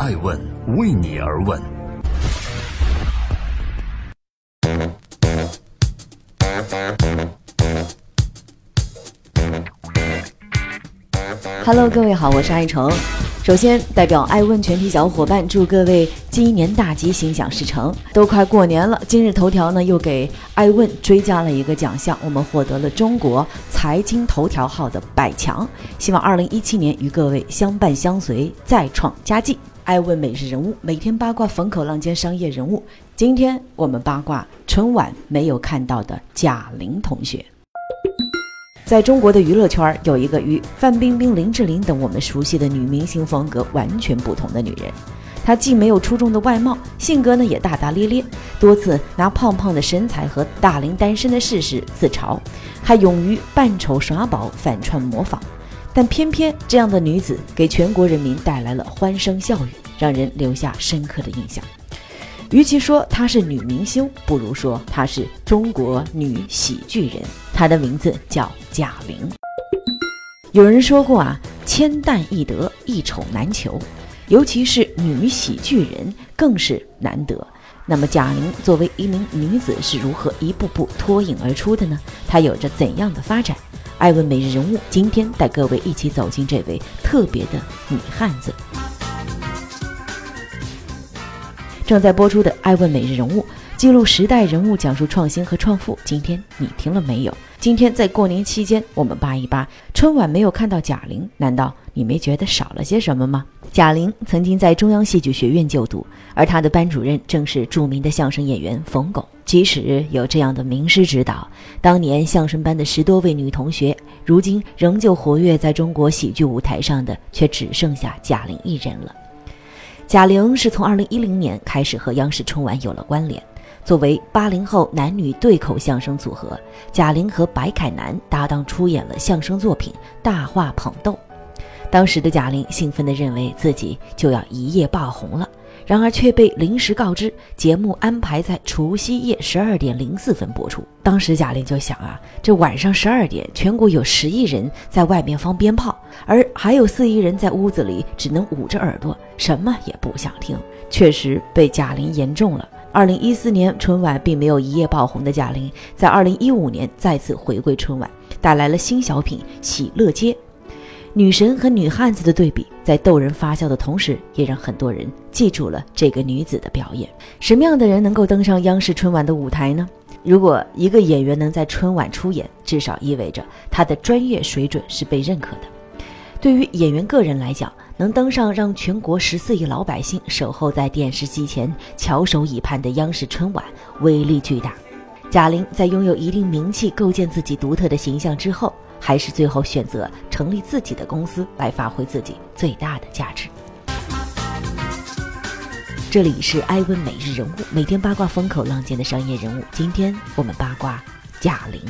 爱问为你而问。Hello，各位好，我是爱成。首先，代表爱问全体小伙伴，祝各位鸡年大吉，心想事成。都快过年了，今日头条呢又给爱问追加了一个奖项，我们获得了中国财经头条号的百强。希望二零一七年与各位相伴相随，再创佳绩。爱问每日人物，每天八卦风口浪尖商业人物。今天我们八卦春晚没有看到的贾玲同学。在中国的娱乐圈，有一个与范冰冰、林志玲等我们熟悉的女明星风格完全不同的女人。她既没有出众的外貌，性格呢也大大咧咧，多次拿胖胖的身材和大龄单身的事实自嘲，还勇于扮丑耍宝、反串模仿。但偏偏这样的女子给全国人民带来了欢声笑语，让人留下深刻的印象。与其说她是女明星，不如说她是中国女喜剧人。她的名字叫贾玲。有人说过啊，千担易得，一丑难求，尤其是女喜剧人更是难得。那么贾玲作为一名女子是如何一步步脱颖而出的呢？她有着怎样的发展？艾问每日人物今天带各位一起走进这位特别的女汉子。正在播出的《爱问每日人物》，记录时代人物，讲述创新和创富。今天你听了没有？今天在过年期间，我们扒一扒春晚没有看到贾玲，难道你没觉得少了些什么吗？贾玲曾经在中央戏剧学院就读，而她的班主任正是著名的相声演员冯巩。即使有这样的名师指导，当年相声班的十多位女同学，如今仍旧活跃在中国喜剧舞台上的，却只剩下贾玲一人了。贾玲是从二零一零年开始和央视春晚有了关联。作为八零后男女对口相声组合，贾玲和白凯南搭档出演了相声作品《大话捧逗》。当时的贾玲兴奋地认为自己就要一夜爆红了，然而却被临时告知节目安排在除夕夜十二点零四分播出。当时贾玲就想啊，这晚上十二点，全国有十亿人在外面放鞭炮，而还有四亿人在屋子里只能捂着耳朵，什么也不想听。确实被贾玲言中了。二零一四年春晚并没有一夜爆红的贾玲，在二零一五年再次回归春晚，带来了新小品《喜乐街》。女神和女汉子的对比，在逗人发笑的同时，也让很多人记住了这个女子的表演。什么样的人能够登上央视春晚的舞台呢？如果一个演员能在春晚出演，至少意味着他的专业水准是被认可的。对于演员个人来讲，能登上让全国十四亿老百姓守候在电视机前翘首以盼的央视春晚，威力巨大。贾玲在拥有一定名气、构建自己独特的形象之后，还是最后选择成立自己的公司来发挥自己最大的价值。这里是艾问每日人物，每天八卦风口浪尖的商业人物。今天我们八卦贾玲。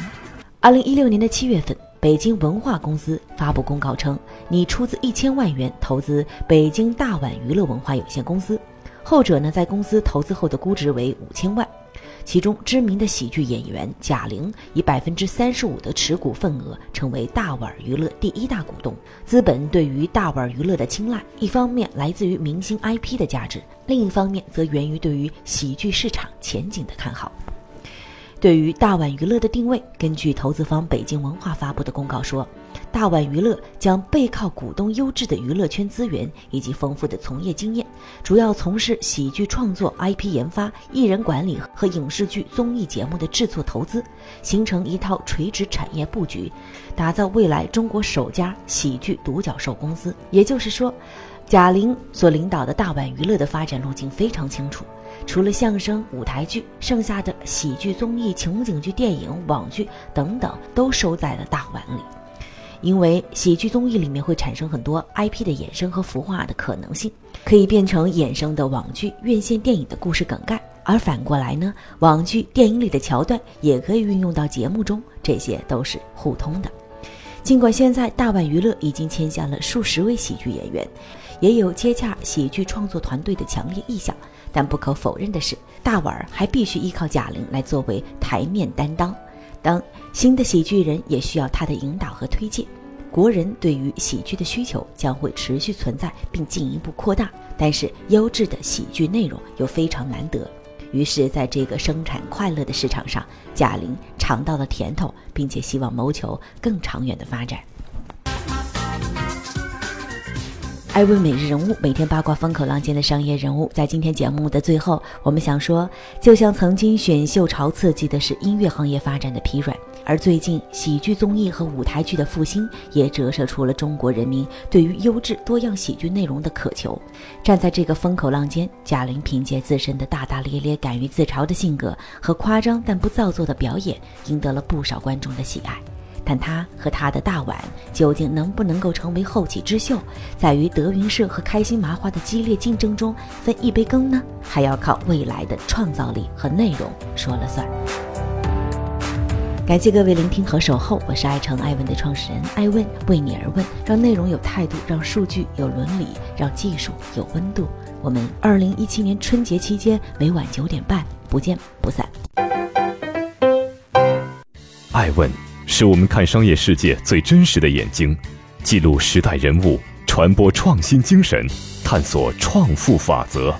二零一六年的七月份，北京文化公司发布公告称，拟出资一千万元投资北京大碗娱乐文化有限公司，后者呢在公司投资后的估值为五千万。其中知名的喜剧演员贾玲以百分之三十五的持股份额，成为大碗娱乐第一大股东。资本对于大碗娱乐的青睐，一方面来自于明星 IP 的价值，另一方面则源于对于喜剧市场前景的看好。对于大碗娱乐的定位，根据投资方北京文化发布的公告说，大碗娱乐将背靠股东优质的娱乐圈资源以及丰富的从业经验，主要从事喜剧创作、IP 研发、艺人管理和影视剧、综艺节目的制作投资，形成一套垂直产业布局，打造未来中国首家喜剧独角兽公司。也就是说，贾玲所领导的大碗娱乐的发展路径非常清楚。除了相声、舞台剧，剩下的喜剧、综艺、情景剧、电影、网剧等等，都收在了大碗里。因为喜剧综艺里面会产生很多 IP 的衍生和孵化的可能性，可以变成衍生的网剧、院线电影的故事梗概；而反过来呢，网剧、电影里的桥段也可以运用到节目中，这些都是互通的。尽管现在大碗娱乐已经签下了数十位喜剧演员，也有接洽喜剧创作团队的强烈意向。但不可否认的是，大碗儿还必须依靠贾玲来作为台面担当。当新的喜剧人也需要她的引导和推荐。国人对于喜剧的需求将会持续存在并进一步扩大，但是优质的喜剧内容又非常难得。于是，在这个生产快乐的市场上，贾玲尝到了甜头，并且希望谋求更长远的发展。爱问每日人物，每天八卦风口浪尖的商业人物，在今天节目的最后，我们想说，就像曾经选秀潮刺激的是音乐行业发展的疲软，而最近喜剧综艺和舞台剧的复兴，也折射出了中国人民对于优质多样喜剧内容的渴求。站在这个风口浪尖，贾玲凭借自身的大大咧咧、敢于自嘲的性格和夸张但不造作的表演，赢得了不少观众的喜爱。但她和她的大碗究竟能不能够成为后起之秀，在于德云社和开心麻花的激烈竞争中分一杯羹呢，还要靠未来的创造力和内容说了算。感谢各位聆听和守候，我是爱成爱问的创始人爱问，为你而问，让内容有态度，让数据有伦理，让技术有温度。我们二零一七年春节期间每晚九点半不见不散。爱问。是我们看商业世界最真实的眼睛，记录时代人物，传播创新精神，探索创富法则。